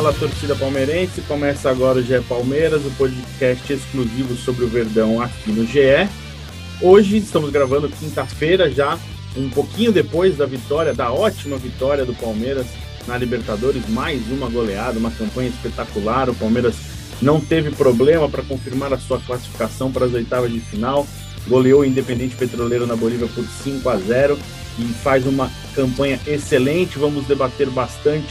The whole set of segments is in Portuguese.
Fala, torcida palmeirense. Começa agora o GE Palmeiras, o podcast exclusivo sobre o Verdão aqui no GE. Hoje estamos gravando quinta-feira, já um pouquinho depois da vitória, da ótima vitória do Palmeiras na Libertadores, mais uma goleada, uma campanha espetacular. O Palmeiras não teve problema para confirmar a sua classificação para as oitavas de final, goleou o Independente Petroleiro na Bolívia por 5 a 0 e faz uma campanha excelente. Vamos debater bastante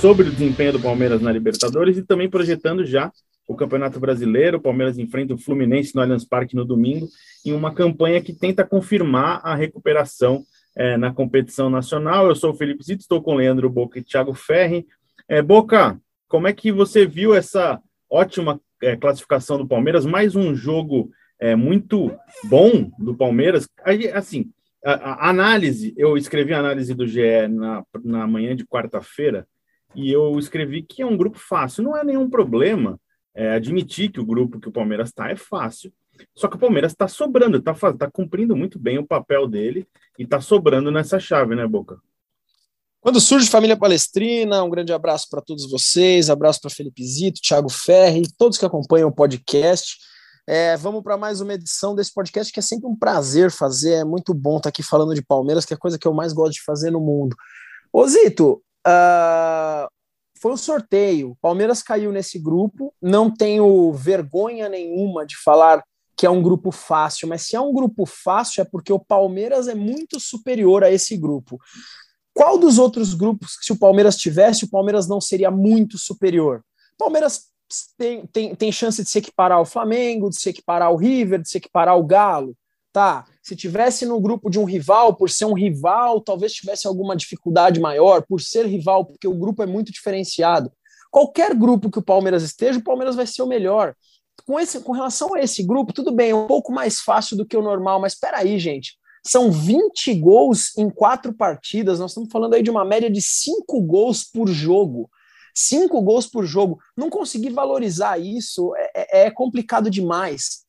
sobre o desempenho do Palmeiras na Libertadores e também projetando já o Campeonato Brasileiro. O Palmeiras enfrenta o Fluminense no Allianz Parque no domingo, em uma campanha que tenta confirmar a recuperação é, na competição nacional. Eu sou o Felipe Zito, estou com Leandro Boca e Thiago Ferri. É, Boca, como é que você viu essa ótima é, classificação do Palmeiras? Mais um jogo é, muito bom do Palmeiras. Assim, a, a, análise, eu escrevi a análise do GE na, na manhã de quarta-feira, e eu escrevi que é um grupo fácil. Não é nenhum problema é, admitir que o grupo que o Palmeiras está é fácil. Só que o Palmeiras está sobrando, está tá cumprindo muito bem o papel dele e está sobrando nessa chave, né, Boca? Quando surge Família Palestrina, um grande abraço para todos vocês, abraço para Felipe Zito, Thiago Ferri, todos que acompanham o podcast. É, vamos para mais uma edição desse podcast que é sempre um prazer fazer, é muito bom estar tá aqui falando de Palmeiras, que é a coisa que eu mais gosto de fazer no mundo. Ô Zito, uh, foi um sorteio. Palmeiras caiu nesse grupo. Não tenho vergonha nenhuma de falar que é um grupo fácil, mas se é um grupo fácil é porque o Palmeiras é muito superior a esse grupo. Qual dos outros grupos, se o Palmeiras tivesse, o Palmeiras não seria muito superior? Palmeiras tem, tem, tem chance de se equiparar ao Flamengo, de se equiparar ao River, de se equiparar ao Galo. Tá, se tivesse no grupo de um rival, por ser um rival, talvez tivesse alguma dificuldade maior, por ser rival, porque o grupo é muito diferenciado. Qualquer grupo que o Palmeiras esteja, o Palmeiras vai ser o melhor. Com, esse, com relação a esse grupo, tudo bem, é um pouco mais fácil do que o normal, mas aí, gente. São 20 gols em quatro partidas, nós estamos falando aí de uma média de cinco gols por jogo. Cinco gols por jogo. Não conseguir valorizar isso é, é, é complicado demais.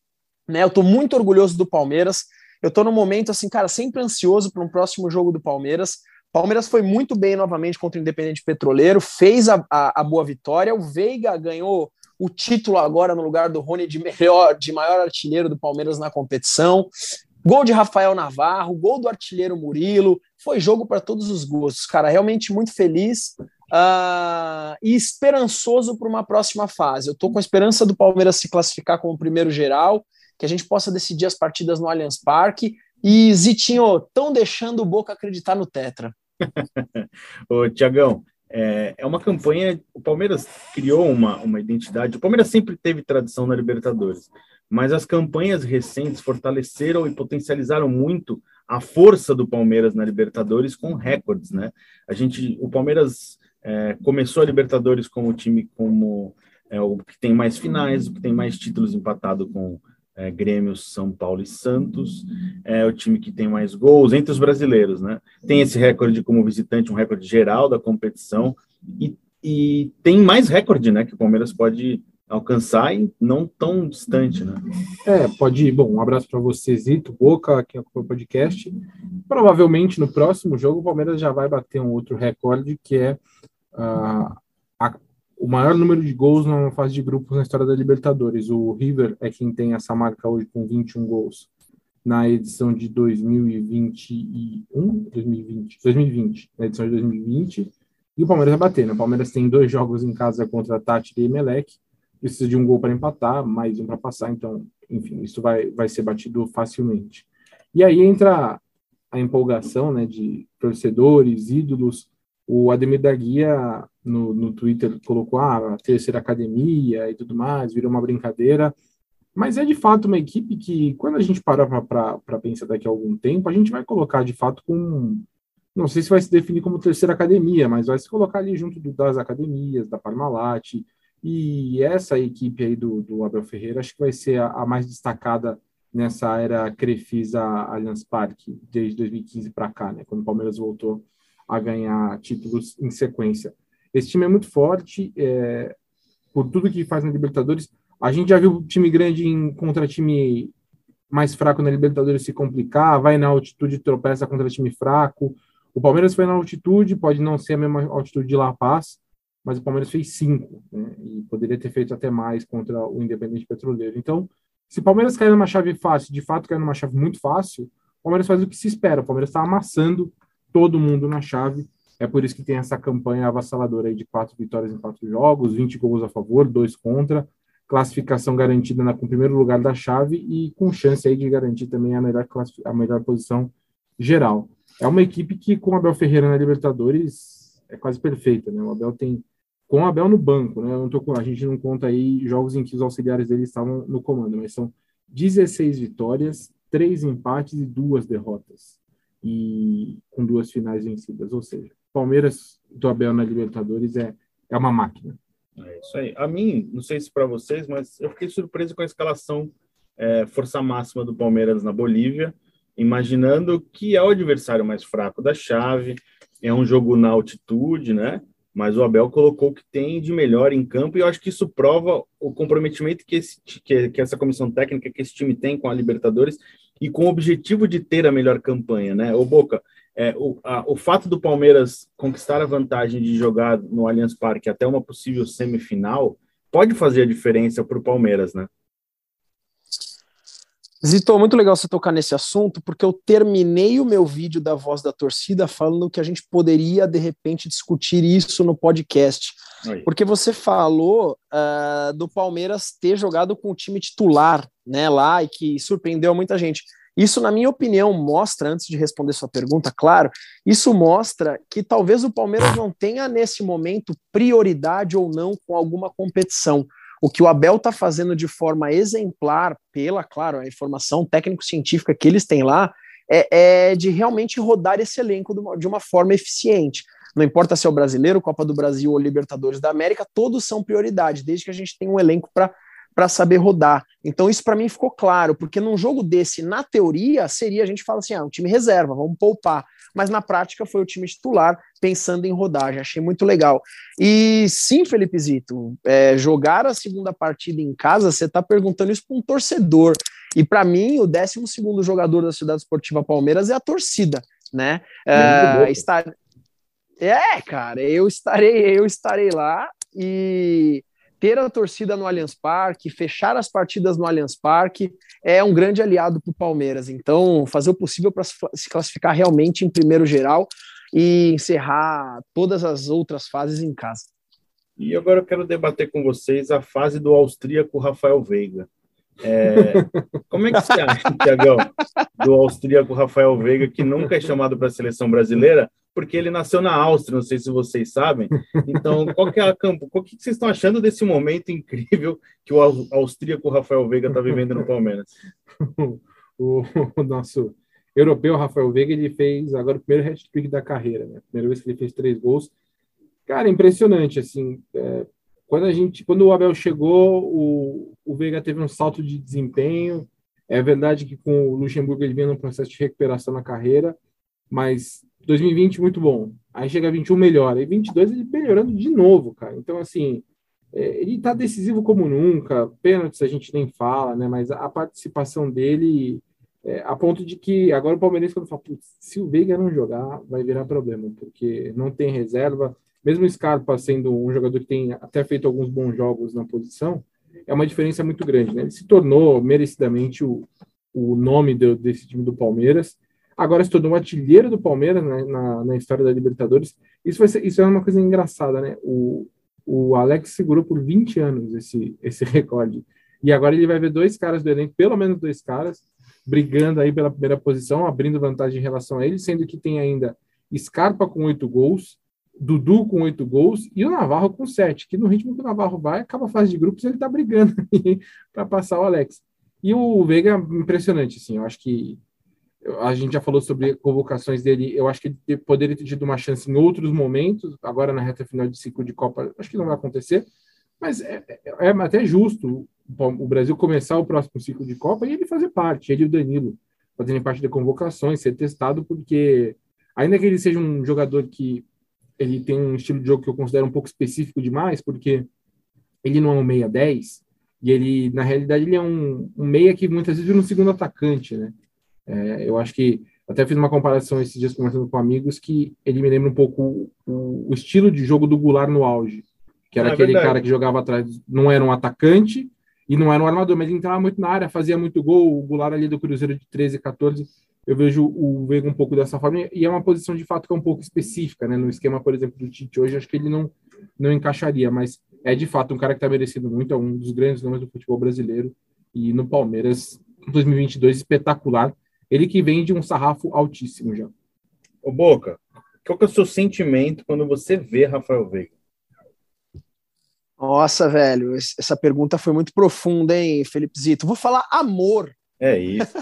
Né? Eu estou muito orgulhoso do Palmeiras. Eu estou no momento, assim, cara, sempre ansioso para um próximo jogo do Palmeiras. Palmeiras foi muito bem novamente contra o Independente Petroleiro, fez a, a, a, boa vitória. O Veiga ganhou o título agora no lugar do Rony de melhor, de maior artilheiro do Palmeiras na competição. Gol de Rafael Navarro, gol do artilheiro Murilo. Foi jogo para todos os gostos, cara. Realmente muito feliz uh, e esperançoso para uma próxima fase. Eu estou com a esperança do Palmeiras se classificar como primeiro geral que a gente possa decidir as partidas no Allianz Parque. E Zitinho, estão deixando o Boca acreditar no Tetra. Ô, Tiagão, é, é, uma campanha. O Palmeiras criou uma, uma identidade. O Palmeiras sempre teve tradição na Libertadores, mas as campanhas recentes fortaleceram e potencializaram muito a força do Palmeiras na Libertadores com recordes, né? A gente, o Palmeiras é, começou a Libertadores como o time como é, o que tem mais finais, o que tem mais títulos empatado com é, Grêmio, São Paulo e Santos, é o time que tem mais gols entre os brasileiros, né? Tem esse recorde como visitante, um recorde geral da competição, e, e tem mais recorde, né, que o Palmeiras pode alcançar e não tão distante, né? É, pode ir. Bom, um abraço para você, Zito, Boca, que acompanha o podcast. Provavelmente no próximo jogo o Palmeiras já vai bater um outro recorde, que é uh, a o maior número de gols na fase de grupos na história da Libertadores. O River é quem tem essa marca hoje com 21 gols na edição de 2021, 2020, 2020, na edição de 2020. E o Palmeiras vai bater, né? O Palmeiras tem dois jogos em casa contra Tati e Emelec, precisa de um gol para empatar, mais um para passar, então, enfim, isso vai, vai ser batido facilmente. E aí entra a empolgação, né, de torcedores, ídolos, o Ademir da Guia no, no Twitter colocou ah, a terceira academia e tudo mais, virou uma brincadeira. Mas é de fato uma equipe que, quando a gente parar para pensar daqui a algum tempo, a gente vai colocar de fato com não sei se vai se definir como terceira academia, mas vai se colocar ali junto das academias, da Parmalat, e essa equipe aí do, do Abel Ferreira acho que vai ser a, a mais destacada nessa era Crefisa Allianz Parque, desde 2015 para cá, né, quando o Palmeiras voltou a ganhar títulos em sequência. Esse time é muito forte, é, por tudo que faz na Libertadores. A gente já viu time grande em, contra time mais fraco na Libertadores se complicar, vai na altitude tropeça contra time fraco. O Palmeiras foi na altitude, pode não ser a mesma altitude de La Paz, mas o Palmeiras fez cinco, né? E poderia ter feito até mais contra o Independente Petroleiro. Então, se o Palmeiras cair numa chave fácil, de fato cair numa chave muito fácil, o Palmeiras faz o que se espera. O Palmeiras está amassando todo mundo na chave. É por isso que tem essa campanha avassaladora de quatro vitórias em quatro jogos, 20 gols a favor, dois contra, classificação garantida na, com o primeiro lugar da chave e com chance aí de garantir também a melhor, a melhor posição geral. É uma equipe que, com o Abel Ferreira na Libertadores, é quase perfeita, né? O Abel tem. Com o Abel no banco, né? Tô, a gente não conta aí jogos em que os auxiliares dele estavam no comando, mas são 16 vitórias, três empates e duas derrotas. E com duas finais vencidas. Ou seja, Palmeiras do Abel na Libertadores é, é uma máquina. É isso aí. A mim, não sei se para vocês, mas eu fiquei surpreso com a escalação é, força máxima do Palmeiras na Bolívia imaginando que é o adversário mais fraco da chave, é um jogo na altitude, né? Mas o Abel colocou o que tem de melhor em campo e eu acho que isso prova o comprometimento que, esse, que, que essa comissão técnica, que esse time tem com a Libertadores e com o objetivo de ter a melhor campanha, né? O Boca, é, o, a, o fato do Palmeiras conquistar a vantagem de jogar no Allianz Parque até uma possível semifinal pode fazer a diferença para o Palmeiras, né? Zito, muito legal você tocar nesse assunto, porque eu terminei o meu vídeo da voz da torcida falando que a gente poderia, de repente, discutir isso no podcast. Aí. Porque você falou uh, do Palmeiras ter jogado com o time titular né, lá e que surpreendeu muita gente. Isso, na minha opinião, mostra, antes de responder sua pergunta, claro, isso mostra que talvez o Palmeiras não tenha, nesse momento, prioridade ou não com alguma competição. O que o Abel está fazendo de forma exemplar, pela, claro, a informação técnico-científica que eles têm lá, é, é, de realmente rodar esse elenco de uma, forma eficiente. Não importa se é o brasileiro, Copa do Brasil ou Libertadores da América, todos são prioridade, desde que a gente tenha um elenco para para saber rodar. Então isso para mim ficou claro, porque num jogo desse, na teoria, seria a gente fala assim, ah, um time reserva, vamos poupar mas na prática foi o time titular pensando em rodagem. Achei muito legal. E sim, Felipe Zito, é, jogar a segunda partida em casa, você está perguntando isso para um torcedor. E para mim, o 12 jogador da Cidade Esportiva Palmeiras é a torcida, né? É, estar... é, cara, eu estarei, eu estarei lá e ter a torcida no Allianz Parque, fechar as partidas no Allianz Parque, é um grande aliado para o Palmeiras. Então, fazer o possível para se classificar realmente em primeiro geral e encerrar todas as outras fases em casa. E agora eu quero debater com vocês a fase do austríaco Rafael Veiga. É, como é que você acha, Tiagão, do austríaco Rafael Veiga, que nunca é chamado para a seleção brasileira, porque ele nasceu na Áustria, não sei se vocês sabem. Então, qual que é a campo? O que vocês estão achando desse momento incrível que o austríaco Rafael Veiga está vivendo no Palmeiras? o, o, nosso europeu Rafael Veiga, ele fez agora o primeiro hat-trick da carreira, né? Primeira vez que ele fez três gols. Cara, impressionante, assim, é, quando a gente, quando o Abel chegou, o, o Veiga teve um salto de desempenho. É verdade que com o Luxemburgo ele vinha num processo de recuperação na carreira, mas 2020 muito bom. Aí chega 21 melhora, e 22 ele melhorando de novo, cara. Então assim, é, ele tá decisivo como nunca. Pênaltis a gente nem fala, né? Mas a participação dele é, a ponto de que agora o Palmeirense quando fala, se o Veiga não jogar, vai virar problema, porque não tem reserva, mesmo o Scarpa sendo um jogador que tem até feito alguns bons jogos na posição, é uma diferença muito grande. Né? Ele se tornou merecidamente o, o nome do, desse time do Palmeiras. Agora se tornou um artilheiro do Palmeiras né, na, na história da Libertadores. Isso, vai ser, isso é uma coisa engraçada, né? O, o Alex segurou por 20 anos esse, esse recorde. E agora ele vai ver dois caras do elenco, pelo menos dois caras, brigando aí pela primeira posição, abrindo vantagem em relação a ele, sendo que tem ainda Scarpa com oito gols, Dudu com oito gols e o Navarro com sete, que no ritmo que o Navarro vai, acaba a fase de grupos, ele tá brigando para passar o Alex. E o Veiga, impressionante, assim, eu acho que a gente já falou sobre convocações dele. Eu acho que ele poderia ter tido uma chance em outros momentos. Agora, na reta final de ciclo de Copa, acho que não vai acontecer. Mas é, é, é até justo o Brasil começar o próximo ciclo de Copa e ele fazer parte, ele e o Danilo, fazerem parte de convocações, ser testado, porque ainda que ele seja um jogador que ele tem um estilo de jogo que eu considero um pouco específico demais, porque ele não é um meia 10, e ele, na realidade, ele é um, um meia que muitas vezes vira um segundo atacante, né? É, eu acho que até fiz uma comparação esses dias conversando com amigos que ele me lembra um pouco o, o estilo de jogo do Goulart no auge, que era é aquele verdade. cara que jogava atrás, não era um atacante e não era um armador, mas entrava muito na área, fazia muito gol. O Goulart ali do Cruzeiro de 13, 14, eu vejo o Veiga um pouco dessa forma e é uma posição de fato que é um pouco específica, né? No esquema, por exemplo, do Tite hoje, acho que ele não, não encaixaria, mas é de fato um cara que está merecendo muito, é um dos grandes nomes do futebol brasileiro e no Palmeiras 2022 espetacular. Ele que vem de um sarrafo altíssimo já. Ô Boca, qual que é o seu sentimento quando você vê Rafael Veiga? Nossa, velho, essa pergunta foi muito profunda, hein, Felipe Zito? Vou falar amor. É isso.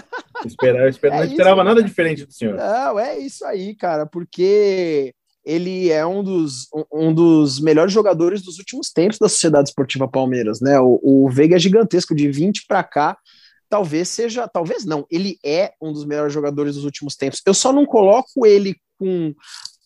Esperar, esperar, é não esperava isso, nada diferente do senhor. Não, é isso aí, cara, porque ele é um dos, um dos melhores jogadores dos últimos tempos da Sociedade Esportiva Palmeiras, né? O, o Veiga é gigantesco, de 20 para cá, talvez seja, talvez não, ele é um dos melhores jogadores dos últimos tempos. Eu só não coloco ele com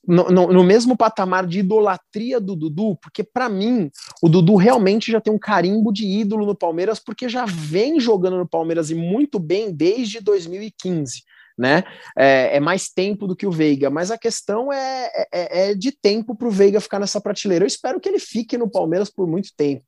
no, no, no, mesmo patamar de idolatria do Dudu, porque para mim o Dudu realmente já tem um carimbo de ídolo no Palmeiras, porque já vem jogando no Palmeiras e muito bem desde 2015 né? É, é, mais tempo do que o Veiga, mas a questão é, é, é de tempo para o Veiga ficar nessa prateleira. Eu espero que ele fique no Palmeiras por muito tempo,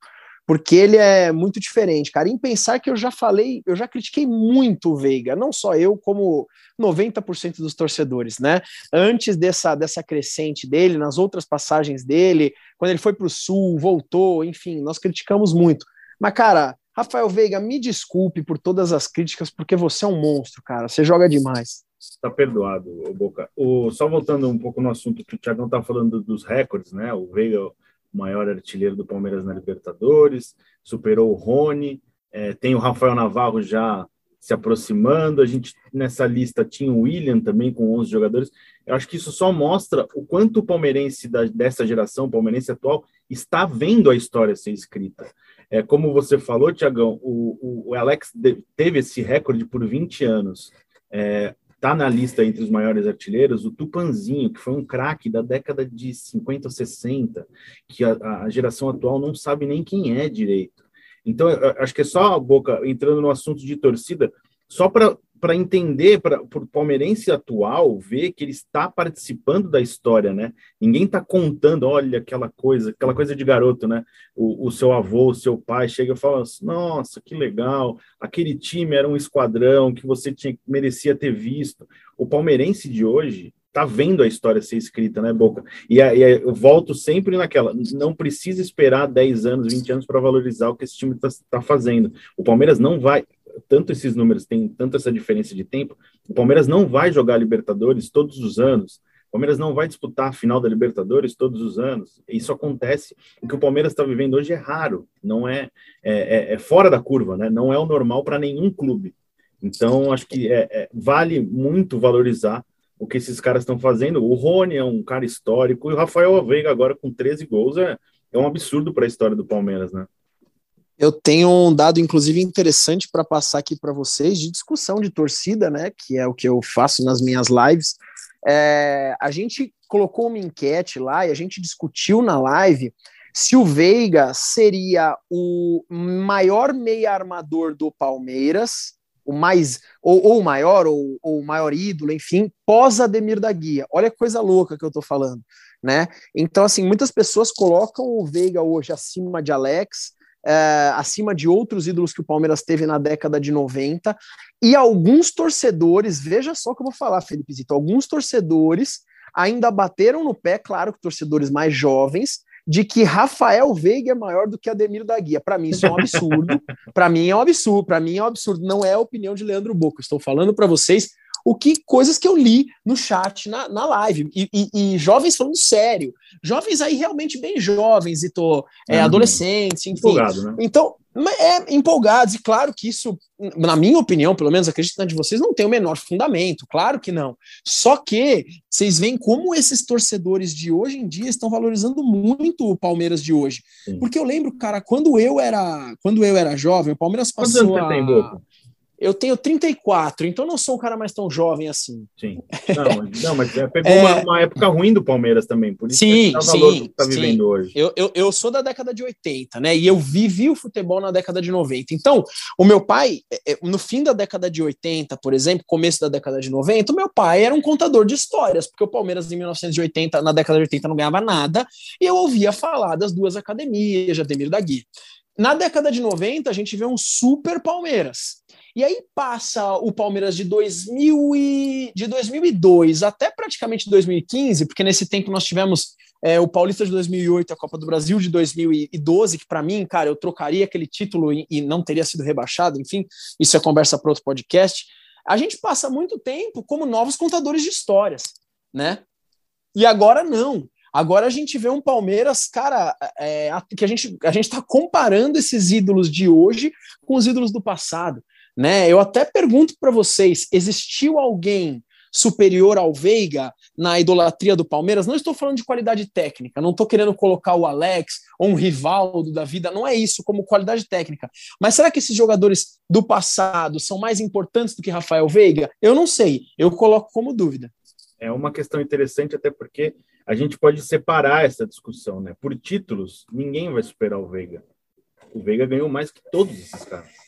porque ele é muito diferente, cara. Em pensar que eu já falei, eu já critiquei muito o Veiga, não só eu, como 90% dos torcedores, né? Antes dessa, dessa crescente dele, nas outras passagens dele, quando ele foi para o Sul, voltou, enfim, nós criticamos muito. Mas, cara, Rafael Veiga, me desculpe por todas as críticas, porque você é um monstro, cara. Você joga demais. Tá perdoado, Boca. O, só voltando um pouco no assunto que o Thiagão tá falando dos recordes, né? O Veiga, o maior artilheiro do Palmeiras na Libertadores, superou o Rony, é, tem o Rafael Navarro já se aproximando. A gente nessa lista tinha o William também com 11 jogadores. Eu acho que isso só mostra o quanto o palmeirense da, dessa geração, o palmeirense atual, está vendo a história ser escrita. É, como você falou, Tiagão, o, o, Alex teve esse recorde por 20 anos. É, tá na lista entre os maiores artilheiros o Tupanzinho, que foi um craque da década de 50 ou 60, que a, a, geração atual não sabe nem quem é direito. Então, acho que é só a boca entrando no assunto de torcida, só para entender, para o palmeirense atual ver que ele está participando da história, né? Ninguém está contando, olha aquela coisa, aquela coisa de garoto, né? O, o seu avô, o seu pai chega e fala: assim, nossa, que legal, aquele time era um esquadrão que você tinha, merecia ter visto. O palmeirense de hoje tá vendo a história ser escrita, né, Boca? E, e eu volto sempre naquela, não precisa esperar 10 anos, 20 anos para valorizar o que esse time está tá fazendo. O Palmeiras não vai, tanto esses números têm tanto essa diferença de tempo, o Palmeiras não vai jogar Libertadores todos os anos. O Palmeiras não vai disputar a final da Libertadores todos os anos. Isso acontece. O que o Palmeiras está vivendo hoje é raro, não é, é, é, é fora da curva, né? não é o normal para nenhum clube. Então, acho que é, é, vale muito valorizar o que esses caras estão fazendo. O Rony é um cara histórico e o Rafael Veiga agora com 13 gols é, é um absurdo para a história do Palmeiras, né? Eu tenho um dado, inclusive, interessante para passar aqui para vocês de discussão de torcida, né? Que é o que eu faço nas minhas lives. É, a gente colocou uma enquete lá e a gente discutiu na live se o Veiga seria o maior meia armador do Palmeiras, o mais, ou, o maior, ou, ou, o maior ídolo, enfim, pós Ademir da Guia. Olha que coisa louca que eu tô falando, né? Então, assim, muitas pessoas colocam o Veiga hoje acima de Alex, é, acima de outros ídolos que o Palmeiras teve na década de 90. E alguns torcedores, veja só o que eu vou falar, Felipe Zito, alguns torcedores ainda bateram no pé, claro que torcedores mais jovens, de que Rafael Veiga é maior do que Ademir da Guia. Para mim isso é um absurdo. para mim é um absurdo. Para mim é um absurdo. Não é a opinião de Leandro Boca. Estou falando para vocês o que coisas que eu li no chat, na, na live, e, e, e jovens falando sério, jovens aí realmente bem jovens, e tô é, uhum. adolescentes, enfim. Empolgado, né? Então, é empolgados, e claro que isso, na minha opinião, pelo menos acredito na de vocês, não tem o menor fundamento, claro que não. Só que vocês veem como esses torcedores de hoje em dia estão valorizando muito o Palmeiras de hoje. Sim. Porque eu lembro, cara, quando eu era, quando eu era jovem, o Palmeiras passou Quantos anos a... tem? Eu tenho 34, então não sou um cara mais tão jovem assim. Sim. Não, não mas é, pegou é... Uma, uma, época ruim do Palmeiras também, por isso sim, que é o valor sim, que está vivendo hoje. Eu, eu, eu, sou da década de 80, né? E eu vivi o futebol na década de 90. Então, o meu pai, é, é, no fim da década de 80, por exemplo, começo da década de 90, o meu pai era um contador de histórias, porque o Palmeiras em 1980, na década de 80, não ganhava nada, e eu ouvia falar das duas academias, de Ademir da Guia. Na década de 90, a gente vê um super Palmeiras. E aí passa o Palmeiras de, 2000 e, de 2002 até praticamente 2015, porque nesse tempo nós tivemos é, o Paulista de 2008, a Copa do Brasil de 2012, que para mim, cara, eu trocaria aquele título e, e não teria sido rebaixado, enfim, isso é conversa para outro podcast. A gente passa muito tempo como novos contadores de histórias, né? E agora não. Agora a gente vê um Palmeiras, cara, é, que a gente a gente está comparando esses ídolos de hoje com os ídolos do passado. Né? Eu até pergunto para vocês: existiu alguém superior ao Veiga na idolatria do Palmeiras? Não estou falando de qualidade técnica, não estou querendo colocar o Alex ou um Rivaldo da vida, não é isso como qualidade técnica. Mas será que esses jogadores do passado são mais importantes do que Rafael Veiga? Eu não sei, eu coloco como dúvida. É uma questão interessante, até porque a gente pode separar essa discussão, né? Por títulos, ninguém vai superar o Veiga. O Veiga ganhou mais que todos esses caras.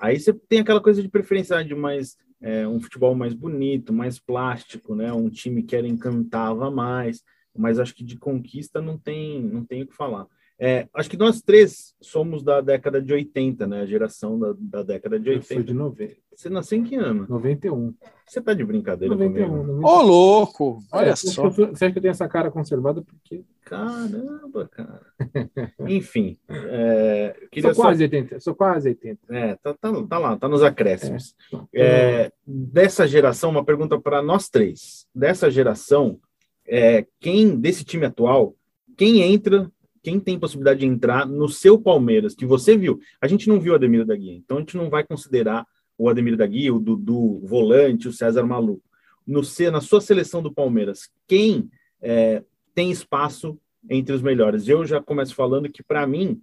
Aí você tem aquela coisa de preferência de mais é, um futebol mais bonito, mais plástico, né? Um time que era encantava mais, mas acho que de conquista não tem não tem o que falar. É, acho que nós três somos da década de 80, né? A geração da, da década de 80. Eu sou de 90. Você nasceu em que ano? 91. Você tá de brincadeira 91, comigo? Ô, oh, louco! Olha é, só. Você acha que eu tenho essa cara conservada? Porque... Caramba, cara. Enfim. É, sou quase só... 80. Sou quase 80. É, tá, tá, tá lá, tá nos acréscimos. É, é, dessa geração, uma pergunta para nós três. Dessa geração, é, quem, desse time atual, quem entra quem tem possibilidade de entrar no seu Palmeiras, que você viu. A gente não viu o Ademir da Guia, então a gente não vai considerar o Ademir da Guia, o Dudu, o volante, o César Maluco. No, na sua seleção do Palmeiras, quem é, tem espaço entre os melhores? Eu já começo falando que, para mim,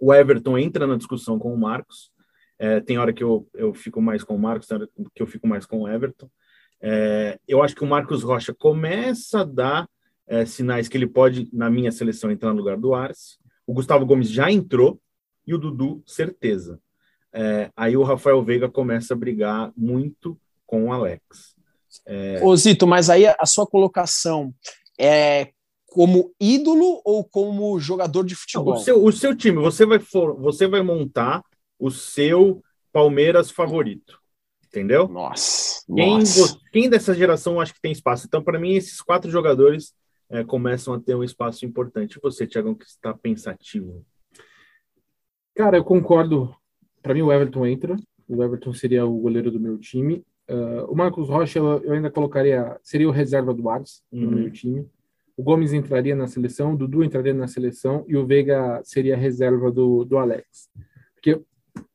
o Everton entra na discussão com o Marcos. É, tem hora que eu, eu fico mais com o Marcos, tem hora que eu fico mais com o Everton. É, eu acho que o Marcos Rocha começa a dar é, sinais que ele pode, na minha seleção, entrar no lugar do Arce. O Gustavo Gomes já entrou e o Dudu, certeza. É, aí o Rafael Veiga começa a brigar muito com o Alex. É... Ô Zito, mas aí a sua colocação é como ídolo ou como jogador de futebol? o, seu, o seu time, você vai, for, você vai montar o seu Palmeiras favorito. Entendeu? Nossa. Quem, nossa. quem dessa geração acho que tem espaço? Então, para mim, esses quatro jogadores é, começam a ter um espaço importante. E você, Tiagão, que está pensativo? Cara, eu concordo. Para mim, o Everton entra. O Everton seria o goleiro do meu time. Uh, o Marcos Rocha, eu ainda colocaria, seria o reserva do Ars uhum. no meu time. O Gomes entraria na seleção, o Dudu entraria na seleção e o Veiga seria a reserva do, do Alex. Porque,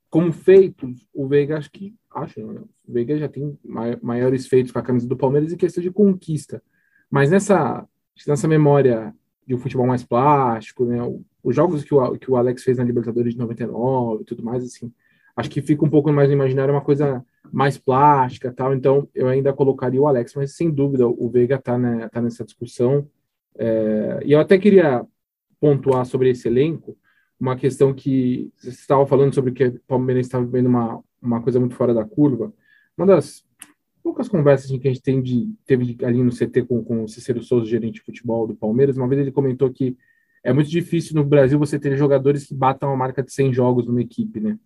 como feitos, o Veiga, acho que. Acho, né? O Veiga já tem maiores feitos com a camisa do Palmeiras em questão de conquista. Mas nessa nessa memória de um futebol mais plástico, né? Os jogos que o, que o Alex fez na Libertadores de 99 e tudo mais, assim, acho que fica um pouco mais no imaginário uma coisa mais plástica tal, então eu ainda colocaria o Alex, mas sem dúvida o Veiga tá, né, tá nessa discussão. É, e eu até queria pontuar sobre esse elenco, uma questão que você estava falando sobre que o Palmeiras estava vivendo uma, uma coisa muito fora da curva. Uma das poucas conversas que a gente tem de, teve ali no CT com, com o Cícero Souza, gerente de futebol do Palmeiras, uma vez ele comentou que é muito difícil no Brasil você ter jogadores que batam a marca de 100 jogos numa equipe, né?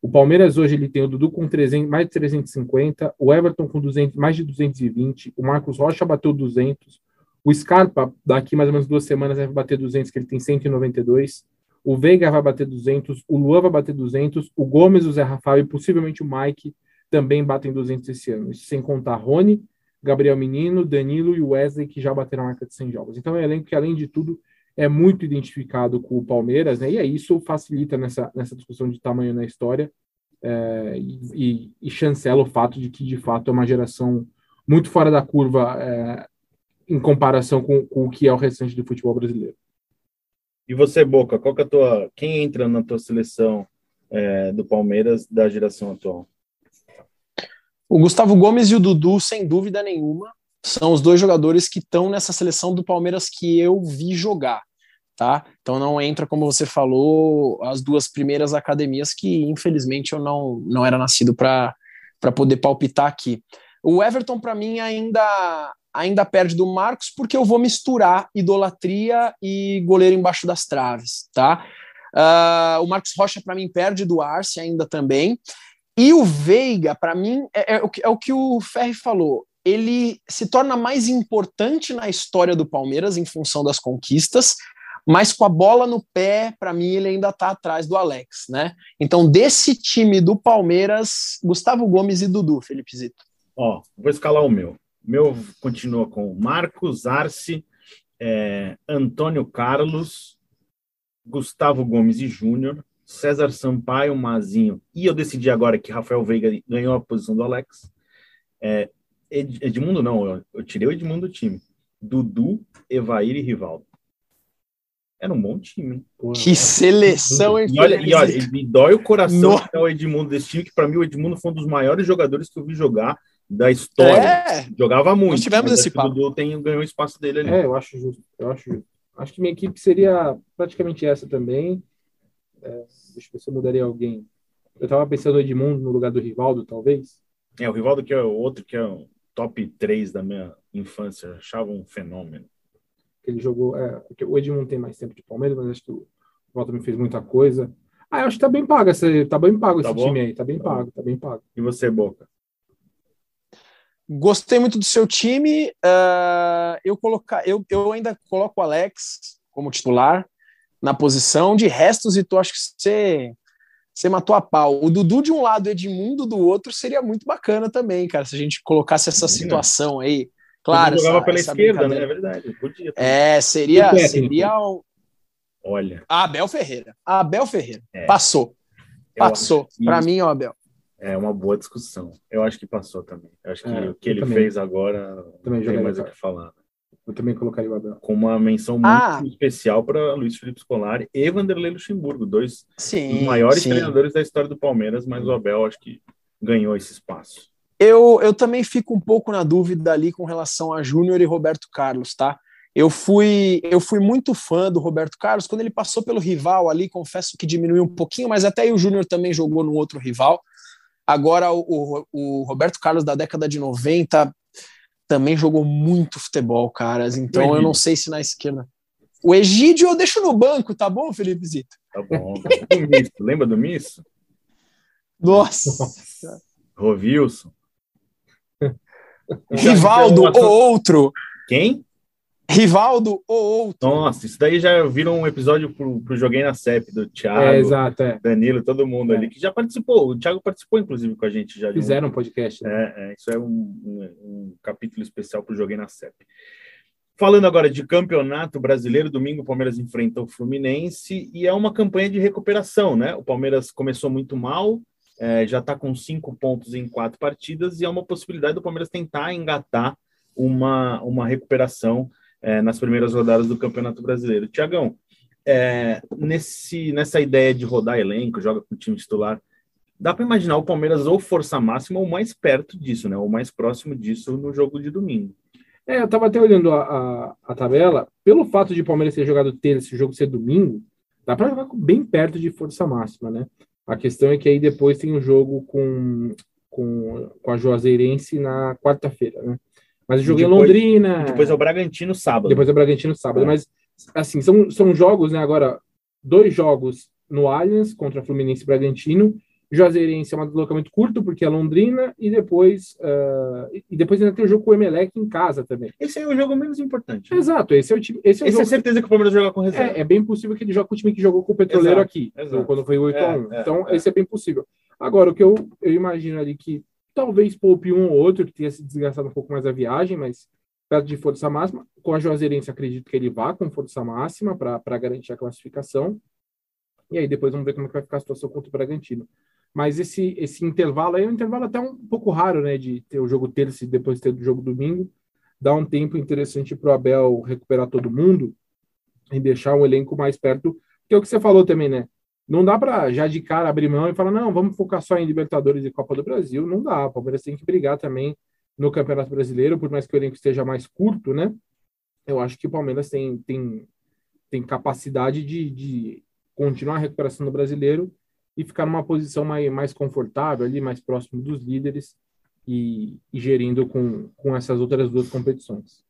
O Palmeiras hoje ele tem o Dudu com 300, mais de 350, o Everton com 200, mais de 220, o Marcos Rocha bateu 200, o Scarpa daqui mais ou menos duas semanas vai bater 200, que ele tem 192, o Veiga vai bater 200, o Luan vai bater 200, o Gomes, o Zé Rafael e possivelmente o Mike também batem 200 esse ano. Isso sem contar Rony, Gabriel Menino, Danilo e Wesley, que já bateram a marca de 100 jogos. Então é um elenco que, além de tudo, é muito identificado com o Palmeiras, né? E aí isso facilita nessa, nessa discussão de tamanho na história é, e, e, chancela o fato de que, de fato, é uma geração muito fora da curva é, em comparação com, com, o que é o restante do futebol brasileiro. E você, Boca, qual que é a tua, quem entra na tua seleção é, do Palmeiras da geração atual? O Gustavo Gomes e o Dudu, sem dúvida nenhuma, são os dois jogadores que estão nessa seleção do Palmeiras que eu vi jogar, tá? Então não entra, como você falou, as duas primeiras academias que infelizmente eu não, não era nascido para poder palpitar aqui. O Everton, para mim, ainda ainda perde do Marcos porque eu vou misturar idolatria e goleiro embaixo das traves, tá? Uh, o Marcos Rocha, para mim, perde do Arce ainda também. E o Veiga, para mim, é, é, o que, é o que o Ferri falou ele se torna mais importante na história do Palmeiras em função das conquistas, mas com a bola no pé, para mim, ele ainda está atrás do Alex, né? Então, desse time do Palmeiras, Gustavo Gomes e Dudu, Felipe Zito. Ó, vou escalar o meu. O meu continua com Marcos Arce, é, Antônio Carlos, Gustavo Gomes e Júnior, César Sampaio, Mazinho, e eu decidi agora que Rafael Veiga ganhou a posição do Alex, é, Ed, Edmundo não, eu, tirei o Edmundo do time. Dudu, Evair e Rivaldo. Era um bom time. que seleção, hein? E olha, e olha, me dói o coração no... o Edmundo desse time, que para mim o Edmundo foi um dos maiores jogadores que eu vi jogar da história. É. Jogava muito. Nós tivemos esse papo. O Dudu tem, ganhou o espaço dele ali. É, eu acho justo. Eu acho justo. Acho que minha equipe seria praticamente essa também. É, deixa eu ver se eu mudaria alguém. Eu tava pensando no Edmundo no lugar do Rivaldo, talvez. É, o Rivaldo que é o outro que é top 3 da minha infância. achava um fenômeno. Ele jogou. É, o Edmundo tem mais tempo de Palmeiras, mas acho que o Walter me fez muita coisa. Ah, eu acho que tá bem pago esse, tá bem pago tá esse bom? time aí. Tá bem tá pago, tá bem pago. E você, Boca? Gostei muito do seu time. Uh, eu, colocar, eu, eu ainda coloco o Alex como titular na posição. De restos, e tu acho que você você matou a pau. O Dudu de um lado, Edmundo do outro, seria muito bacana também, cara, se a gente colocasse essa situação aí. Claro, jogava pela esquerda, né? É verdade. Podia. É, seria, seria um... Olha. Abel Ferreira. Abel Ferreira. É. Passou. Passou. Para mim, ó, Abel. É uma boa discussão. Eu acho que passou também. Eu acho que é, o que ele também. fez agora também não tem mais o que falar. Eu também colocaria o Abel. Com uma menção muito ah. especial para Luiz Felipe Scolari e Vanderlei Luxemburgo, dois sim, dos maiores sim. treinadores da história do Palmeiras, mas o Abel acho que ganhou esse espaço. Eu, eu também fico um pouco na dúvida ali com relação a Júnior e Roberto Carlos, tá? Eu fui, eu fui muito fã do Roberto Carlos quando ele passou pelo rival ali, confesso que diminuiu um pouquinho, mas até aí o Júnior também jogou no outro rival. Agora, o, o, o Roberto Carlos da década de 90 também jogou muito futebol, caras. Então eu não sei se na esquerda. O Egídio eu deixo no banco, tá bom, Felipe Zito? Tá bom. Misto. Lembra do Misso? Nossa. Rovilson. Rivaldo, ou outro. Quem? Rivaldo ou outro. Nossa, isso daí já viram um episódio pro, pro Joguei na CEP, do Thiago, é, exato, é. Danilo, todo mundo é. ali, que já participou. O Thiago participou, inclusive, com a gente. já Fizeram um podcast. Né? É, é, isso é um, um, um capítulo especial pro Joguei na CEP. Falando agora de campeonato brasileiro, domingo o Palmeiras enfrenta o Fluminense e é uma campanha de recuperação, né? O Palmeiras começou muito mal, é, já está com cinco pontos em quatro partidas e é uma possibilidade do Palmeiras tentar engatar uma, uma recuperação é, nas primeiras rodadas do Campeonato Brasileiro. Tiagão, é, nesse, nessa ideia de rodar elenco, joga com o time titular, dá para imaginar o Palmeiras ou força máxima ou mais perto disso, né? Ou mais próximo disso no jogo de domingo. É, eu estava até olhando a, a, a, tabela, pelo fato de o Palmeiras ter jogado terça esse jogo ser domingo, dá para jogar bem perto de força máxima, né? A questão é que aí depois tem o um jogo com, com, com a Juazeirense na quarta-feira, né? Mas eu joguei depois, em Londrina. Depois é o Bragantino sábado. Depois é o Bragantino sábado. É. Mas, assim, são, são jogos, né? Agora, dois jogos no Allianz contra Fluminense e Bragantino. Juazeirense é um deslocamento curto, porque é Londrina, e depois, uh, e depois ainda tem o jogo com o Emelec em casa também. Esse é o jogo menos importante. Né? Exato, esse é o time. Esse é, o esse é certeza que o Palmeiras joga com reserva. É, é, bem possível que ele jogue com o time que jogou com o Petroleiro exato, aqui, exato. quando foi 8 a 1 é, é, Então, é. esse é bem possível. Agora, o que eu, eu imagino ali que talvez poupe um ou outro que tenha se desgastado um pouco mais a viagem, mas perto de força máxima. Com a Juazeirense, acredito que ele vá com força máxima para garantir a classificação. E aí depois vamos ver como é que vai ficar a situação contra o Bragantino. Mas esse, esse intervalo aí é um intervalo até um pouco raro, né? De ter o jogo terça e depois ter o jogo domingo. Dá um tempo interessante para o Abel recuperar todo mundo e deixar o elenco mais perto. Que é o que você falou também, né? Não dá para já de cara abrir mão e falar, não, vamos focar só em Libertadores e Copa do Brasil. Não dá. O Palmeiras tem que brigar também no Campeonato Brasileiro, por mais que o elenco esteja mais curto, né? Eu acho que o Palmeiras tem, tem, tem capacidade de, de continuar a recuperação do brasileiro e ficar numa posição mais, mais confortável ali, mais próximo dos líderes e, e gerindo com, com essas outras duas competições.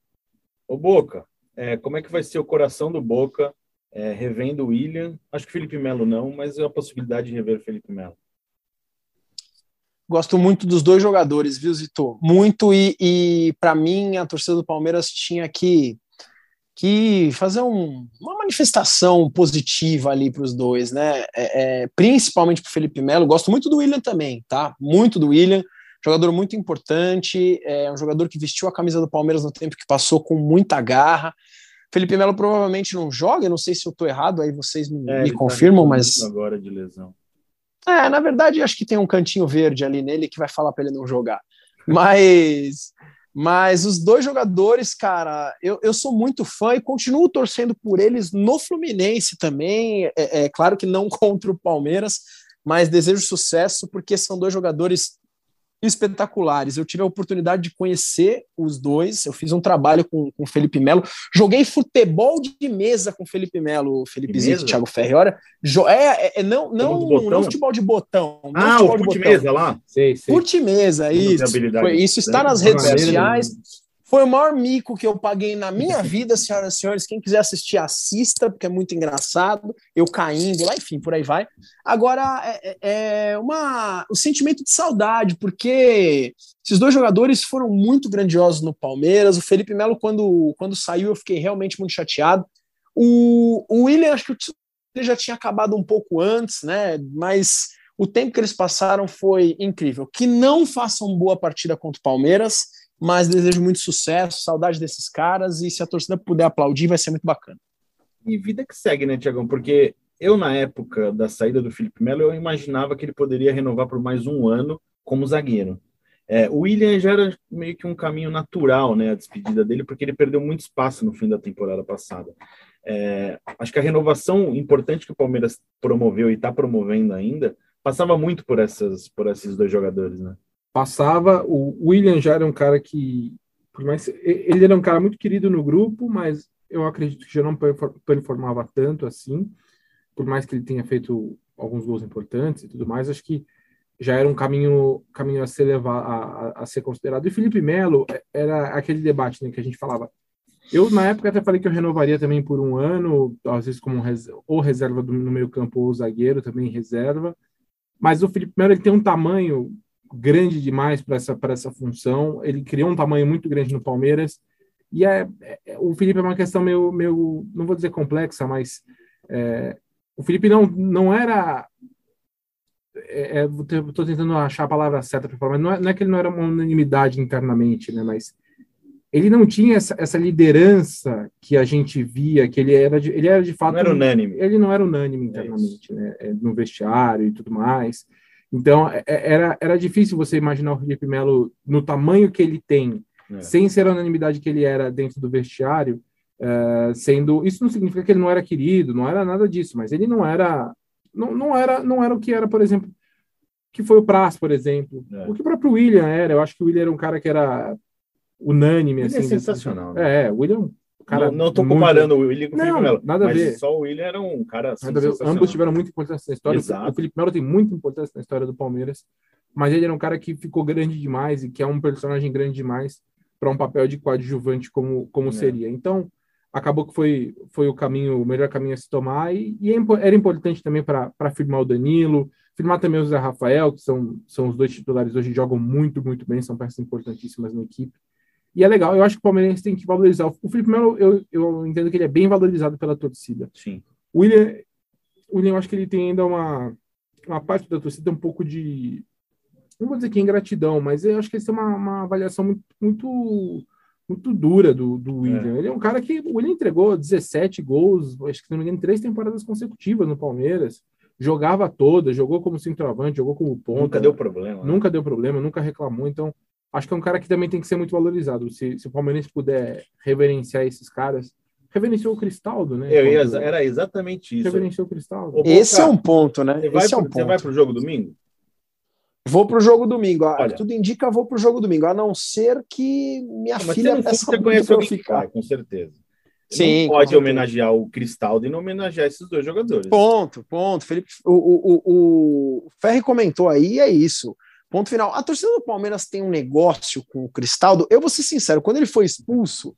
O Boca, é, como é que vai ser o coração do Boca é, revendo o William? Acho que Felipe Melo não, mas é a possibilidade de rever o Felipe Melo. Gosto muito dos dois jogadores, viu, Zito? Muito, e, e para mim a torcida do Palmeiras tinha que que fazer um, uma manifestação positiva ali para os dois, né? É, é, principalmente para o Felipe Melo. Gosto muito do William também, tá? Muito do William. Jogador muito importante, é um jogador que vestiu a camisa do Palmeiras no tempo que passou com muita garra. Felipe Melo provavelmente não joga, eu não sei se eu estou errado, aí vocês me, é, me tá confirmam, tá mas. Agora de lesão. É, na verdade, acho que tem um cantinho verde ali nele que vai falar para ele não jogar. Mas mas os dois jogadores, cara, eu, eu sou muito fã e continuo torcendo por eles no Fluminense também. É, é claro que não contra o Palmeiras, mas desejo sucesso porque são dois jogadores espetaculares. Eu tive a oportunidade de conhecer os dois. Eu fiz um trabalho com o Felipe Melo. Joguei futebol de mesa com o Felipe Melo, Felipe Zito, Thiago Ferri. Olha, é, é, é, não, não, não futebol de botão. ah, o fute mesa lá? Sei, sei. Fute mesa, isso. Foi, isso está nas redes sociais. Foi o maior mico que eu paguei na minha vida, senhoras e senhores. Quem quiser assistir, assista, porque é muito engraçado. Eu caindo lá, enfim, por aí vai. Agora, é, é, é uma, o sentimento de saudade, porque esses dois jogadores foram muito grandiosos no Palmeiras. O Felipe Melo, quando, quando saiu, eu fiquei realmente muito chateado. O, o William, acho que ele já tinha acabado um pouco antes, né? Mas o tempo que eles passaram foi incrível. Que não façam boa partida contra o Palmeiras mas desejo muito sucesso, saudade desses caras, e se a torcida puder aplaudir, vai ser muito bacana. E vida que segue, né, Tiagão? Porque eu, na época da saída do Felipe Melo, eu imaginava que ele poderia renovar por mais um ano como zagueiro. É, o William já era meio que um caminho natural, né, a despedida dele, porque ele perdeu muito espaço no fim da temporada passada. É, acho que a renovação importante que o Palmeiras promoveu e está promovendo ainda passava muito por essas por esses dois jogadores, né? Passava. O William já era um cara que, por mais ele era um cara muito querido no grupo, mas eu acredito que já não performava tanto assim, por mais que ele tenha feito alguns gols importantes e tudo mais, acho que já era um caminho caminho a ser levar a, a ser considerado. E Felipe Melo é, era aquele debate né, que a gente falava. Eu, na época, até falei que eu renovaria também por um ano, às vezes como ou reserva do, no meio campo ou zagueiro, também reserva. Mas o Felipe Melo ele tem um tamanho grande demais para essa, essa função. Ele criou um tamanho muito grande no Palmeiras. E é, é, o Felipe é uma questão meio, meio não vou dizer complexa, mas é, o Felipe não, não era. Estou é, tentando achar a palavra certa para falar, mas não é, não é, que ele não era uma unanimidade internamente, né? Mas ele não tinha essa, essa liderança que a gente via, que ele era de, ele era de fato. Não era unânime. Ele não era unânime internamente, né? É, no vestiário e tudo mais. Então, é, é, era, era difícil você imaginar o Felipe Melo no tamanho que ele tem, é. sem ser a unanimidade que ele era dentro do vestiário, uh, sendo. Isso não significa que ele não era querido, não era nada disso, mas ele não era. Não, não era, não era o que era, por exemplo, que foi o Praz, por exemplo. É. O que o próprio William era. Eu acho que o William era um cara que era unânime. Ele assim, é sensacional. Né? É, o William Cara, não, estou comparando o William com o Felipe Melo. Nada a ver. Só o William era um cara assim, Ambos tiveram muita importância na história. Exato. O Felipe Melo tem muita importância na história do Palmeiras, mas ele era um cara que ficou grande demais e que é um personagem grande demais para um papel de coadjuvante como, como é. seria. Então, acabou que foi, foi o caminho, o melhor caminho a se tomar e, e é era importante também para firmar o Danilo, firmar também o Zé Rafael, que são, são os dois titulares hoje, jogam muito, muito bem, são peças importantíssimas na equipe. E é legal, eu acho que o Palmeirense tem que valorizar. O Felipe Melo, eu, eu entendo que ele é bem valorizado pela torcida. Sim. O William, o William, eu acho que ele tem ainda uma, uma parte da torcida um pouco de, não vou dizer que é ingratidão, mas eu acho que isso é uma, uma avaliação muito, muito, muito dura do, do William. É. Ele é um cara que o William entregou 17 gols, acho que se não me engano, três temporadas consecutivas no Palmeiras. Jogava toda, jogou como centroavante, jogou como ponta. Nunca deu problema. Né? Nunca deu problema, nunca reclamou. Então, acho que é um cara que também tem que ser muito valorizado. Se, se o Palmeiras puder reverenciar esses caras, reverenciou o Cristaldo, né? Eu ia, era exatamente isso. Reverenciou o Cristaldo. Esse é um ponto, né? Você vai, Esse é um ponto. Você vai pro jogo domingo? Vou pro jogo domingo. Olha, Tudo indica vou pro jogo domingo, a não ser que minha não, filha peça você conhece alguém ficar. Com certeza. Sim, não pode homenagear o Cristaldo e não homenagear esses dois jogadores. Ponto, ponto. Felipe, o, o, o, o Ferri comentou aí, é isso. Ponto final. A torcida do Palmeiras tem um negócio com o Cristaldo. Eu vou ser sincero, quando ele foi expulso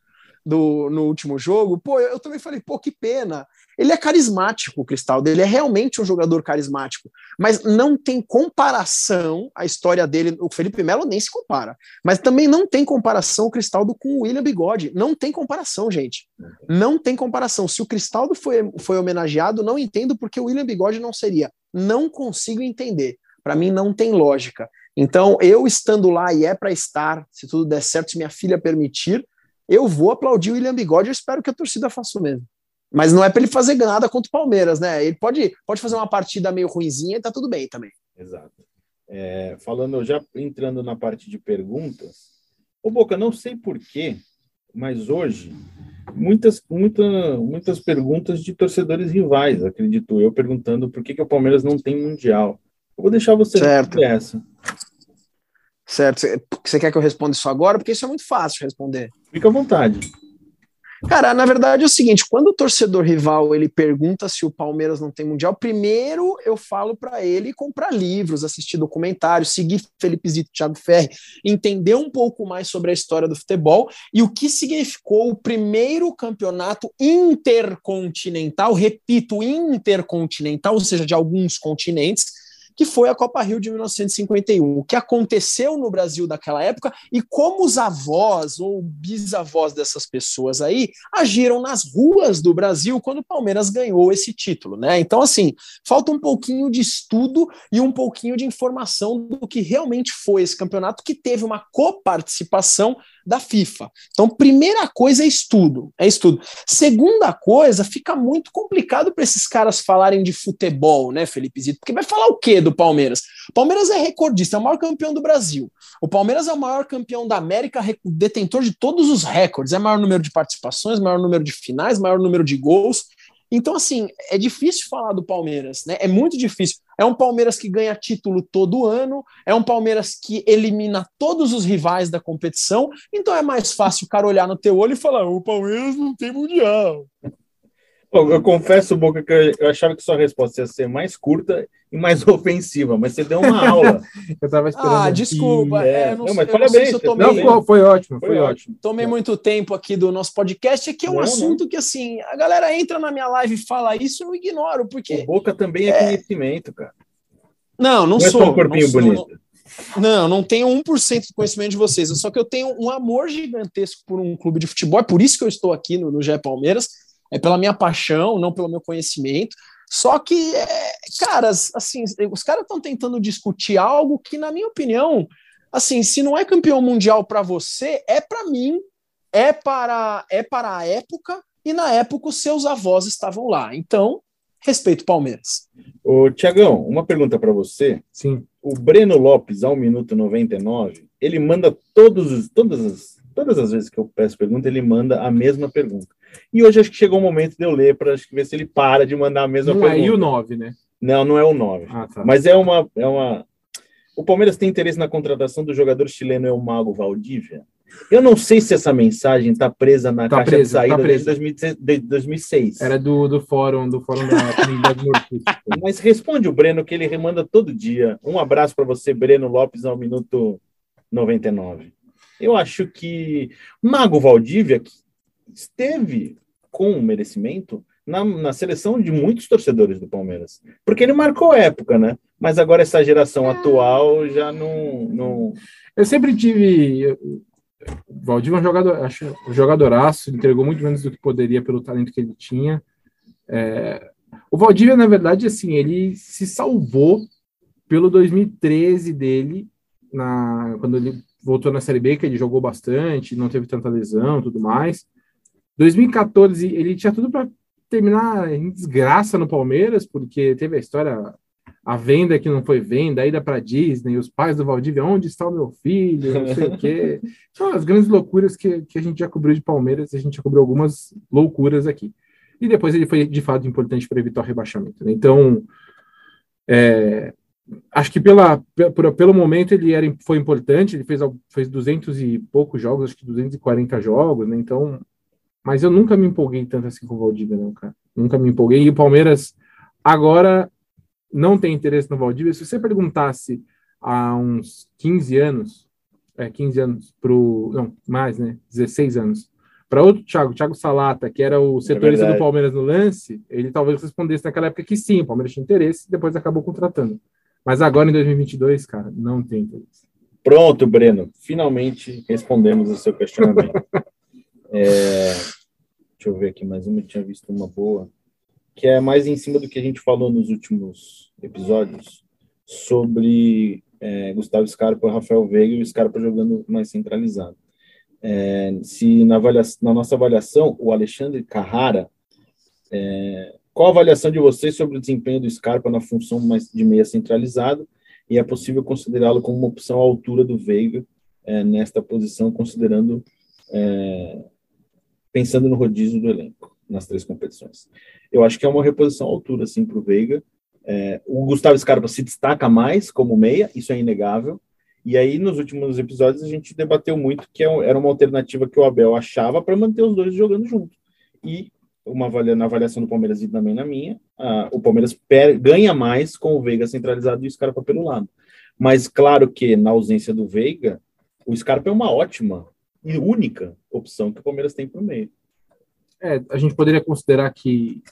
do, no último jogo, pô, eu, também falei, pô, que pena. Ele é carismático, o Cristaldo, ele é realmente um jogador carismático, mas não tem comparação a história dele. O Felipe Melo nem se compara, mas também não tem comparação o Cristaldo com o William Bigode. Não tem comparação, gente. Não tem comparação. Se o Cristaldo foi, foi homenageado, não entendo porque o William Bigode não seria. Não consigo entender. Para mim, não tem lógica. Então, eu estando lá e é para estar, se tudo der certo, se minha filha permitir, eu vou aplaudir o William Bigode. Eu espero que a torcida faça o mesmo. Mas não é para ele fazer nada contra o Palmeiras, né? Ele pode, pode fazer uma partida meio ruinzinha e tá tudo bem também. Exato. É, falando, já entrando na parte de perguntas, ô Boca, não sei porquê, mas hoje, muitas, muita, muitas perguntas de torcedores rivais, acredito eu, perguntando por que, que o Palmeiras não tem Mundial. Eu vou deixar você certo. essa. Certo. Você quer que eu responda isso agora? Porque isso é muito fácil de responder. Fica à vontade. Cara, na verdade é o seguinte, quando o torcedor rival ele pergunta se o Palmeiras não tem mundial, primeiro eu falo para ele comprar livros, assistir documentários, seguir Felipe Zito, Thiago Ferri, entender um pouco mais sobre a história do futebol e o que significou o primeiro campeonato intercontinental, repito, intercontinental, ou seja, de alguns continentes, que foi a Copa Rio de 1951. O que aconteceu no Brasil daquela época e como os avós ou bisavós dessas pessoas aí agiram nas ruas do Brasil quando o Palmeiras ganhou esse título, né? Então, assim, falta um pouquinho de estudo e um pouquinho de informação do que realmente foi esse campeonato que teve uma coparticipação da FIFA. Então, primeira coisa é estudo, é estudo. Segunda coisa, fica muito complicado para esses caras falarem de futebol, né, Felipe Zito? Porque vai falar o quê do Palmeiras? O Palmeiras é recordista, é o maior campeão do Brasil. O Palmeiras é o maior campeão da América, detentor de todos os recordes. É maior número de participações, maior número de finais, maior número de gols. Então, assim, é difícil falar do Palmeiras, né? É muito difícil. É um Palmeiras que ganha título todo ano, é um Palmeiras que elimina todos os rivais da competição, então é mais fácil o cara olhar no teu olho e falar: o Palmeiras não tem mundial. Eu, eu confesso, Boca, que eu achava que sua resposta ia ser mais curta e mais ofensiva, mas você deu uma aula. eu tava esperando. Ah, desculpa. É, é, não, não, mas parabéns. Se tomei, não, foi ótimo, foi, foi ótimo. Tomei é. muito tempo aqui do nosso podcast, que é um não, assunto não. que, assim, a galera entra na minha live e fala isso, eu ignoro, porque... O Boca também é, é... conhecimento, cara. Não, não, não sou. É só um corpinho bonito. Sou, não, não tenho 1% do conhecimento de vocês, só que eu tenho um amor gigantesco por um clube de futebol, é por isso que eu estou aqui no, no GE Palmeiras, é pela minha paixão, não pelo meu conhecimento. Só que, é, caras, assim, os caras estão tentando discutir algo que, na minha opinião, assim, se não é campeão mundial para você, é para mim, é para é para a época e na época os seus avós estavam lá. Então, respeito Palmeiras. Ô, Tiagão, uma pergunta para você. Sim. O Breno Lopes, ao minuto 99, ele manda todos, todas, as, todas as vezes que eu peço pergunta, ele manda a mesma pergunta. E hoje acho que chegou o momento de eu ler para ver se ele para de mandar a mesma não pergunta. Não é o 9, né? Não, não é o 9. Ah, tá. Mas é uma, é uma. O Palmeiras tem interesse na contratação do jogador chileno El Mago Valdívia. Eu não sei se essa mensagem está presa na tá caixa presa, de saída tá desde 2006. Era do, do fórum, do fórum da comunidade Mas responde o Breno que ele remanda todo dia. Um abraço para você, Breno Lopes, ao minuto 99. Eu acho que Mago Valdívia esteve com merecimento na, na, seleção de muitos torcedores do Palmeiras. Porque ele marcou época, né? Mas agora essa geração é. atual já não, não. Eu sempre tive. O Valdívia é um jogador, acho, um jogadoraço, entregou muito menos do que poderia pelo talento que ele tinha. É... O Valdívia, na verdade, assim, ele se salvou pelo 2013 dele na, quando ele voltou na Série B, que ele jogou bastante, não teve tanta lesão tudo mais. 2014, ele tinha tudo para terminar em desgraça no Palmeiras, porque teve a história, a venda que não foi venda, a ida para Disney, os pais do Valdívia, onde está o meu filho, não sei o quê. São as grandes loucuras que, que a gente já cobriu de Palmeiras, a gente já cobriu algumas loucuras aqui. E depois ele foi, de fato, importante para evitar o rebaixamento. Né? Então, é, acho que pela, pela, pelo momento ele era, foi importante, ele fez, fez 200 e poucos jogos, acho que 240 jogos, né? Então, mas eu nunca me empolguei tanto assim com o Valdívia, não, cara. Nunca me empolguei. E o Palmeiras agora não tem interesse no Valdívia. Se você perguntasse há uns 15 anos, é, 15 anos pro. Não, mais, né? 16 anos. Para outro Thiago, Thiago Salata, que era o setorista é do Palmeiras no lance, ele talvez respondesse naquela época que sim, o Palmeiras tinha interesse, depois acabou contratando. Mas agora, em 2022, cara, não tem interesse. Pronto, Breno. Finalmente respondemos o seu questionamento. é, deixa eu ver aqui mais uma. Eu tinha visto uma boa. Que é mais em cima do que a gente falou nos últimos episódios sobre é, Gustavo Scarpa, Rafael Veiga e o Scarpa jogando mais centralizado. É, se na, avaliação, na, nossa avaliação, o Alexandre Carrara é, qual a avaliação de vocês sobre o desempenho do Scarpa na função mais de meia centralizado e é possível considerá-lo como uma opção à altura do Veiga é, nesta posição, considerando é, pensando no rodízio do elenco nas três competições. Eu acho que é uma reposição à altura, sim, para o Veiga. É, o Gustavo Scarpa se destaca mais como meia, isso é inegável. E aí, nos últimos episódios, a gente debateu muito que é era uma alternativa que o Abel achava para manter os dois jogando junto. E uma avalia, na avaliação do Palmeiras e também na minha, o Palmeiras per, ganha mais com o Veiga centralizado e o Scarpa pelo lado. Mas claro que na ausência do Veiga, o Scarpa é uma ótima e única opção que o Palmeiras tem para o meio. É, a gente poderia considerar que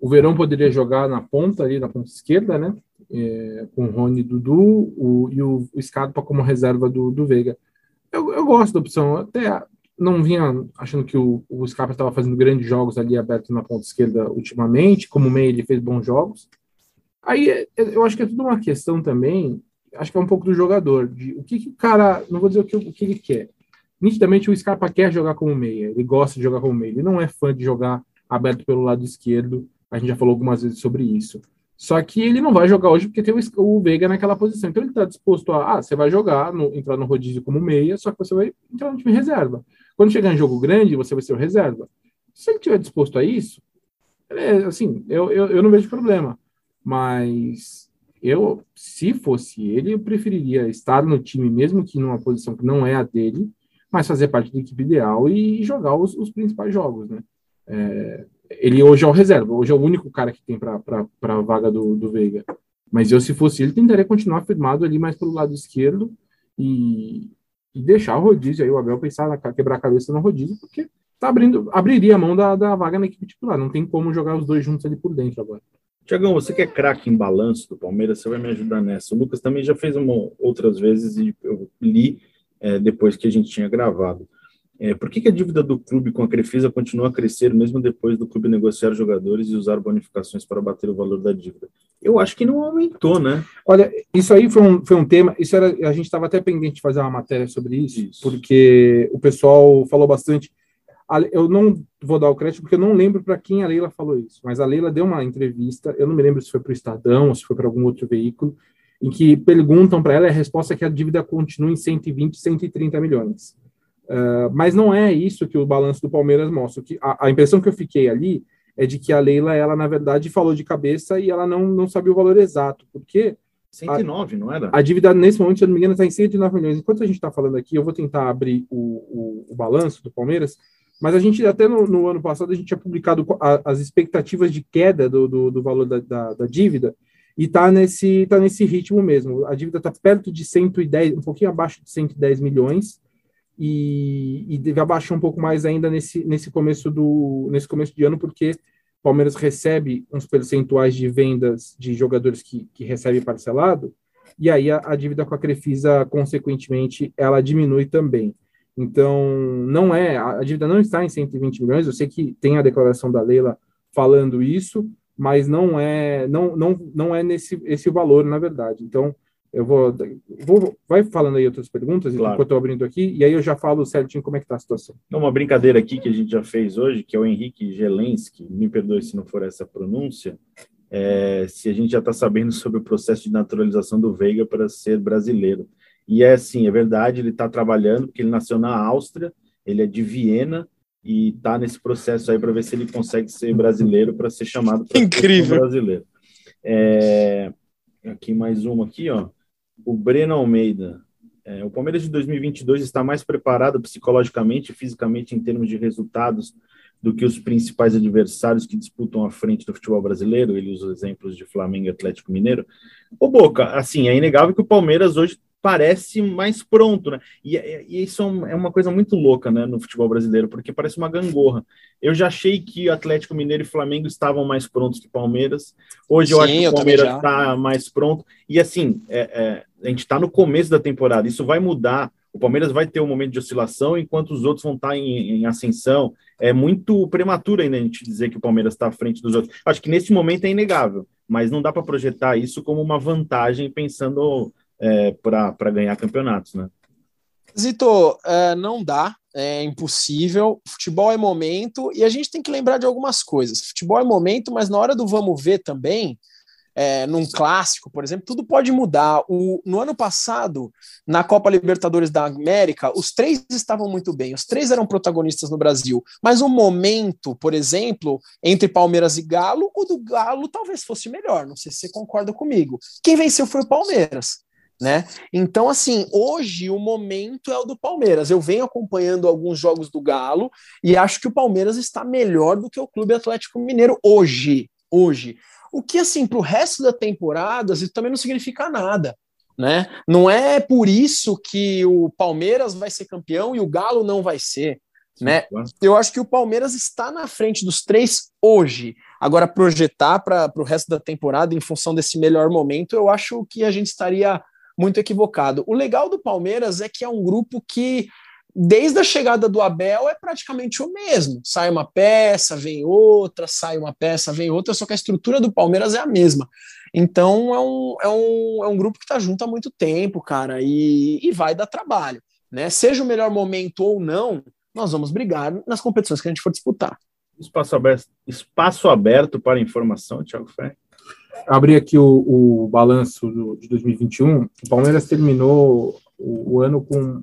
o Verão poderia jogar na ponta ali, na ponta esquerda, né? É, com o Rony Dudu o, e o, o Scarpa como reserva do, do Veiga. Eu, eu gosto da opção, até não vinha achando que o, o Scarpa estava fazendo grandes jogos ali aberto na ponta esquerda ultimamente, como meio ele fez bons jogos. Aí é, é, eu acho que é tudo uma questão também, acho que é um pouco do jogador, de o que, que o cara, não vou dizer o que, o que ele quer. Nitidamente o Scarpa quer jogar como meia, ele gosta de jogar como meia, ele não é fã de jogar aberto pelo lado esquerdo, a gente já falou algumas vezes sobre isso. Só que ele não vai jogar hoje porque tem o, Veiga naquela posição. Então ele está disposto a, ah, você vai jogar, no, entrar no rodízio como meia, só que você vai entrar no time reserva. Quando chegar em jogo grande, você vai ser o reserva. Se ele estiver disposto a isso, é, assim, eu, eu, eu não vejo problema. Mas eu, se fosse ele, eu preferiria estar no time, mesmo que numa posição que não é a dele, mas fazer parte da equipe ideal e jogar os, os principais jogos, né? É, ele hoje é o reserva, hoje é o único cara que tem para a vaga do, do Veiga. Mas eu, se fosse ele, tentaria continuar firmado ali mais pelo lado esquerdo e, e deixar o rodízio aí, o Abel pensar na quebrar a cabeça no rodízio, porque tá abrindo, abriria a mão da, da vaga na equipe titular. Não tem como jogar os dois juntos ali por dentro agora. Tiagão, você que é craque em balanço do Palmeiras, você vai me ajudar nessa. O Lucas também já fez uma, outras vezes e eu li é, depois que a gente tinha gravado. É, por que, que, a dívida do clube com a Crefisa continua a crescer mesmo depois do clube negociar jogadores e usar bonificações para bater o valor da dívida? Eu acho que não aumentou, né? Olha, isso aí foi um, foi um tema. Isso era, a gente estava até pendente de fazer uma matéria sobre isso, isso, porque o pessoal falou bastante. Eu não vou dar o crédito porque eu não lembro para quem a Leila falou isso, mas a Leila deu uma entrevista. Eu não me lembro se foi para o Estadão ou se foi para algum outro veículo, em que perguntam para ela a resposta é que a dívida continua em 120, 130 milhões. Uh, mas não é isso que o balanço do Palmeiras mostra. Que a, a, impressão que eu fiquei ali é de que a Leila, ela na verdade falou de cabeça e ela não, não sabia o valor exato, porque 109, a, não era? A dívida nesse momento, se eu não me engano, está em 109 milhões. Enquanto a gente está falando aqui, eu vou tentar abrir o, o, o, balanço do Palmeiras, mas a gente até no, no ano passado a gente tinha publicado a, as expectativas de queda do, do, do valor da, da, da, dívida e está nesse, tá nesse ritmo mesmo. A dívida está perto de 110, um pouquinho abaixo de 110 milhões e, e deve abaixar um pouco mais ainda nesse, nesse, começo do, nesse começo de ano, porque o Palmeiras recebe uns percentuais de vendas de jogadores que, que recebem parcelado, e aí a, a dívida com a Crefisa, consequentemente, ela diminui também. Então, não é, a dívida não está em 120 milhões, eu sei que tem a declaração da Leila falando isso, mas não é, não, não, não é nesse esse valor, na verdade. Então, Eu vou, vou vai falando aí outras perguntas Claro. enquanto eu abrindo aqui, e aí eu já falo certinho como é que tá a situação. Uma brincadeira aqui que a gente já fez hoje, que é o Henrique Gelensky, me perdoe se não for essa pronúncia, é, se a gente já está sabendo sobre o processo de naturalização do Veiga para ser brasileiro. E é assim, é verdade, ele está trabalhando, porque ele nasceu na Áustria, ele é de Viena, e está nesse processo aí para ver se ele consegue ser brasileiro para ser chamado para Incrível. brasileiro. É, aqui mais uma aqui, ó. O Breno Almeida. É, o Palmeiras de 2022 está mais preparado psicologicamente e fisicamente em termos de resultados do que os principais adversários que disputam a frente do futebol brasileiro. Ele usa exemplos de Flamengo e Atlético Mineiro. Ô Boca, assim, é inegável que o Palmeiras hoje parece mais pronto, né? E, e isso é é uma coisa muito louca, né, no futebol brasileiro, porque parece uma gangorra. Eu já achei que Atlético Mineiro e Flamengo estavam mais prontos que o Palmeiras. Hoje eu Sim, acho que eu o Palmeiras está mais pronto. E assim, é, é, a gente está no começo da temporada, isso vai mudar. O Palmeiras vai ter um momento de oscilação, enquanto os outros vão estar em, em ascensão. É muito prematuro ainda a gente dizer que o Palmeiras está à frente dos outros. Acho que nesse momento é inegável, mas não dá para projetar isso como uma vantagem pensando é, para ganhar campeonatos, né? Zito, é, não dá, é impossível. Futebol é momento e a gente tem que lembrar de algumas coisas. Futebol é momento, mas na hora do vamos ver também, é, num clássico, por exemplo, tudo pode mudar. O, no ano passado, na Copa Libertadores da América, os três estavam muito bem, os três eram protagonistas no Brasil. Mas o momento, por exemplo, entre Palmeiras e Galo, o do Galo talvez fosse melhor. Não sei se você concorda comigo. Quem venceu foi o Palmeiras. Né? Então, assim, hoje o momento é o do Palmeiras. Eu venho acompanhando alguns jogos do Galo e acho que o Palmeiras está melhor do que o Clube Atlético Mineiro hoje. Hoje. O que, assim, para o resto da temporada, isso também não significa nada. Né? Não é por isso que o Palmeiras vai ser campeão e o Galo não vai ser. Né? Claro. Eu acho que o Palmeiras está na frente dos três hoje. Agora, projetar para o resto da temporada em função desse melhor momento, eu acho que a gente estaria muito equivocado. O legal do Palmeiras é que é um grupo que, desde a chegada do Abel, é praticamente o mesmo. Sai uma peça, vem outra, sai uma peça, vem outra, só que a estrutura do Palmeiras é a mesma. Então é um, é um, é um grupo que está junto há muito tempo, cara, e, e vai dar trabalho. Né? Seja o melhor momento ou não, nós vamos brigar nas competições que a gente for disputar. Espaço aberto, espaço aberto para informação, Thiago Ferreira. Abri aqui o, o balanço do, de 2021. O Palmeiras terminou o, o ano com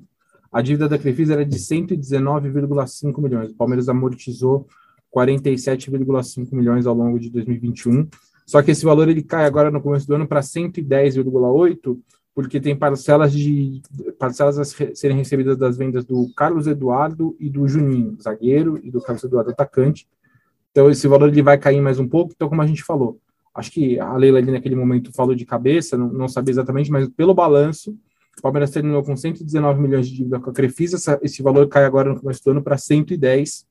a dívida da Crefisa era de 119,5 milhões. O Palmeiras amortizou 47,5 milhões ao longo de 2021. Só que esse valor ele cai agora no começo do ano para 110,8, porque tem parcelas de parcelas a serem recebidas das vendas do Carlos Eduardo e do Juninho, zagueiro, e do Carlos Eduardo atacante. Então esse valor ele vai cair mais um pouco. Então como a gente falou, acho que a Leila ali naquele momento falou de cabeça, não, não sabia exatamente, mas pelo balanço, o Palmeiras terminou com 119 milhões de dívida com a Crefisa, essa, esse valor cai agora no começo do ano para 110,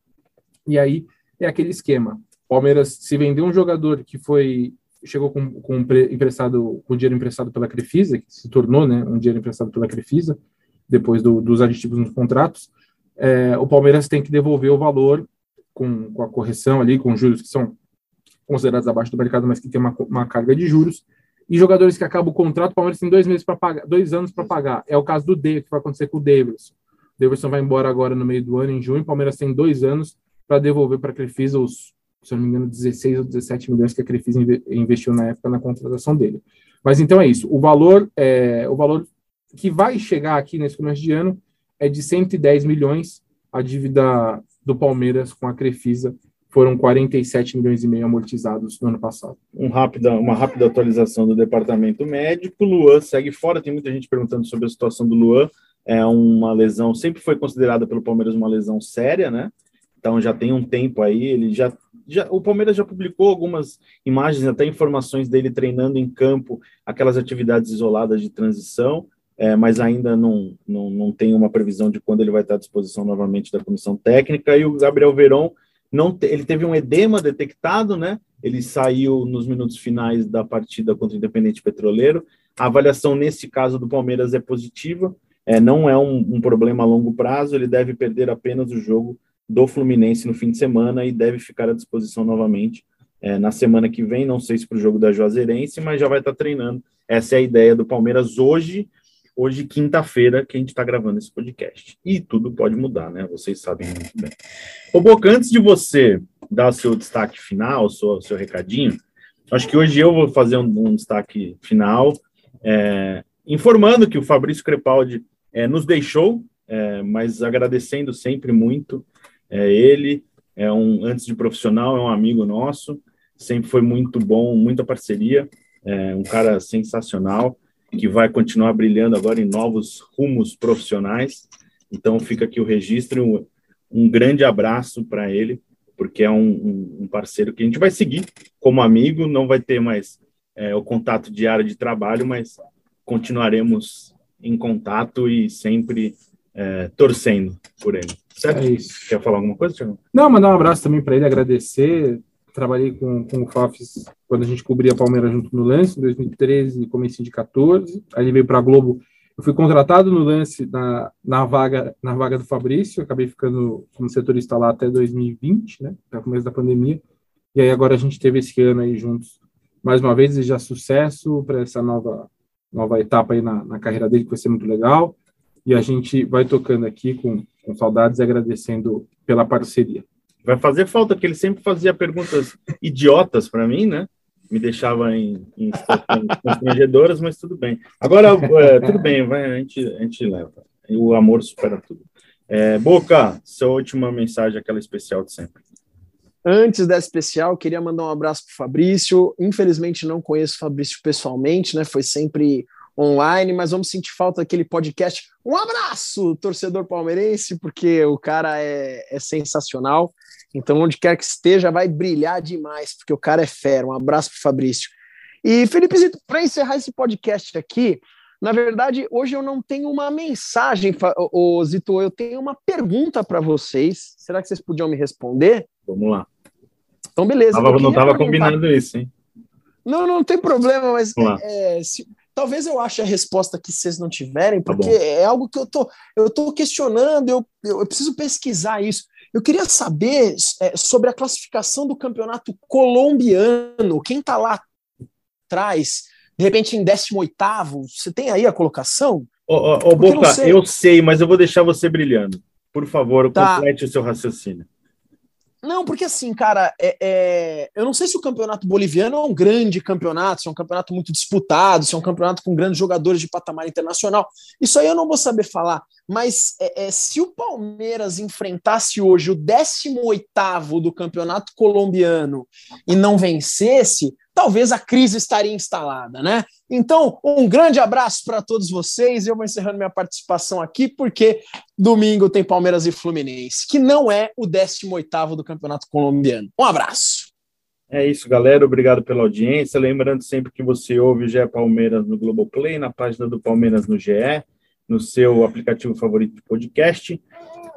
e aí é aquele esquema. Palmeiras, se vender um jogador que foi chegou com, com emprestado com dinheiro emprestado pela Crefisa, que se tornou né, um dinheiro emprestado pela Crefisa, depois do, dos aditivos nos contratos, é, o Palmeiras tem que devolver o valor com, com a correção ali, com juros que são considerados abaixo do mercado, mas que tem uma, uma carga de juros. E jogadores que acabam o contrato, o Palmeiras tem dois meses para pagar, dois anos para pagar. É o caso do David, que vai acontecer com o Davidson. O Davidson vai embora agora no meio do ano, em junho. O Palmeiras tem dois anos para devolver para a Crefisa os, se não me engano, 16 ou 17 milhões que a Crefisa investiu na época na contratação dele. Mas então é isso. O valor, é, o valor que vai chegar aqui nesse começo de ano é de 110 milhões. A dívida do Palmeiras com a Crefisa foram 47 milhões e meio amortizados no ano passado. Um rápida, uma rápida atualização do departamento médico. Luan segue fora. Tem muita gente perguntando sobre a situação do Luan. É uma lesão, sempre foi considerada pelo Palmeiras uma lesão séria, né? Então já tem um tempo aí. Ele já, já o Palmeiras já publicou algumas imagens, até informações dele treinando em campo, aquelas atividades isoladas de transição. É, mas ainda não, não, não tem uma previsão de quando ele vai estar à disposição novamente da comissão técnica. E o Gabriel Veron não te, ele teve um edema detectado, né? Ele saiu nos minutos finais da partida contra o Independente Petroleiro. A avaliação nesse caso do Palmeiras é positiva, é, não é um, um, problema a longo prazo. Ele deve perder apenas o jogo do Fluminense no fim de semana e deve ficar à disposição novamente é, na semana que vem, não sei se para o jogo da Juazeirense, mas já vai estar tá treinando. Essa é a ideia do Palmeiras hoje, hoje, quinta-feira, que a gente está gravando esse podcast. E tudo pode mudar, né? Vocês sabem muito bem. Ô, Boca, antes de você dar seu destaque final, seu, seu recadinho, acho que hoje eu vou fazer um, um destaque final, é, informando que o Fabrício Crepaldi é, nos deixou, é, mas agradecendo sempre muito é, ele, é um antes de profissional, é um amigo nosso, sempre foi muito bom, muita parceria, é um cara sensacional que vai continuar brilhando agora em novos rumos profissionais. Então fica aqui o registro, um, um grande abraço para ele, porque é um, um, parceiro que a gente vai seguir como amigo, não vai ter mais é, o contato diário de trabalho, mas continuaremos em contato e sempre é, torcendo por ele. Certo? É isso. Quer falar alguma coisa, Thiago? Não, mandar um abraço também para ele, agradecer. Trabalhei com, com o Fafs quando a gente cobria a Palmeiras junto no lance, em 2013 e começo de 14. Aí ele veio para a Globo. Eu fui contratado no lance na, na, vaga, na vaga do Fabrício, acabei ficando como setorista lá até 2020, né? Até o começo da pandemia. E aí agora a gente teve esse ano aí juntos mais uma vez, já sucesso para essa nova, nova etapa aí na, na carreira dele, que vai ser muito legal. E a gente vai tocando aqui com, com saudades e agradecendo pela parceria. Vai fazer falta, porque ele sempre fazia perguntas idiotas para mim, né? Me deixava em, em constrangedoras, mas tudo bem. Agora, é, tudo bem, vai, a, gente, a gente leva. O amor supera tudo. É, Boca, sua última mensagem, aquela especial de sempre. Antes dessa especial, queria mandar um abraço para Fabrício. Infelizmente, não conheço o Fabrício pessoalmente, né? Foi sempre online, mas vamos sentir falta daquele podcast. Um abraço, torcedor palmeirense, porque o cara é, é sensacional. Então, onde quer que esteja, vai brilhar demais, porque o cara é fera. Um abraço para Fabrício. E, Felipe Zito, para encerrar esse podcast aqui, na verdade, hoje eu não tenho uma mensagem, ô, Zito, eu tenho uma pergunta para vocês. Será que vocês podiam me responder? Vamos lá. Então, beleza. Tava, não estava combinando isso, hein? Não, não tem problema, mas é, se, Talvez eu ache a resposta que vocês não tiverem, tá porque tá é algo que eu tô, eu tô questionando, eu, eu preciso pesquisar isso. Eu queria saber é, sobre a classificação do campeonato colombiano. Quem está lá atrás, de repente em 18 você tem aí a colocação? Ô, oh, oh, Boca, sei. eu sei, mas eu vou deixar você brilhando. Por favor, tá. complete o seu raciocínio. Não, porque assim, cara, é, é, eu não sei se o campeonato boliviano é um grande campeonato, se é um campeonato muito disputado, se é um campeonato com grandes jogadores de patamar internacional. Isso aí eu não vou saber falar. Mas é, é se o Palmeiras enfrentasse hoje o 18 do campeonato colombiano e não vencesse, talvez a crise estaria instalada, né? Então, um grande abraço para todos vocês. Eu vou encerrando minha participação aqui, porque domingo tem Palmeiras e Fluminense, que não é o 18 do Campeonato Colombiano. Um abraço. É isso, galera. Obrigado pela audiência. Lembrando sempre que você ouve o GE Palmeiras no Globoplay, na página do Palmeiras no GE, no seu aplicativo favorito de podcast.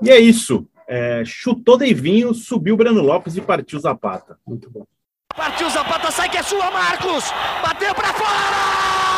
E é isso. É, chutou Deivinho, subiu Breno Lopes e partiu Zapata. Muito bom. Partiu Zapata, sai que é sua, Marcos! Bateu para fora!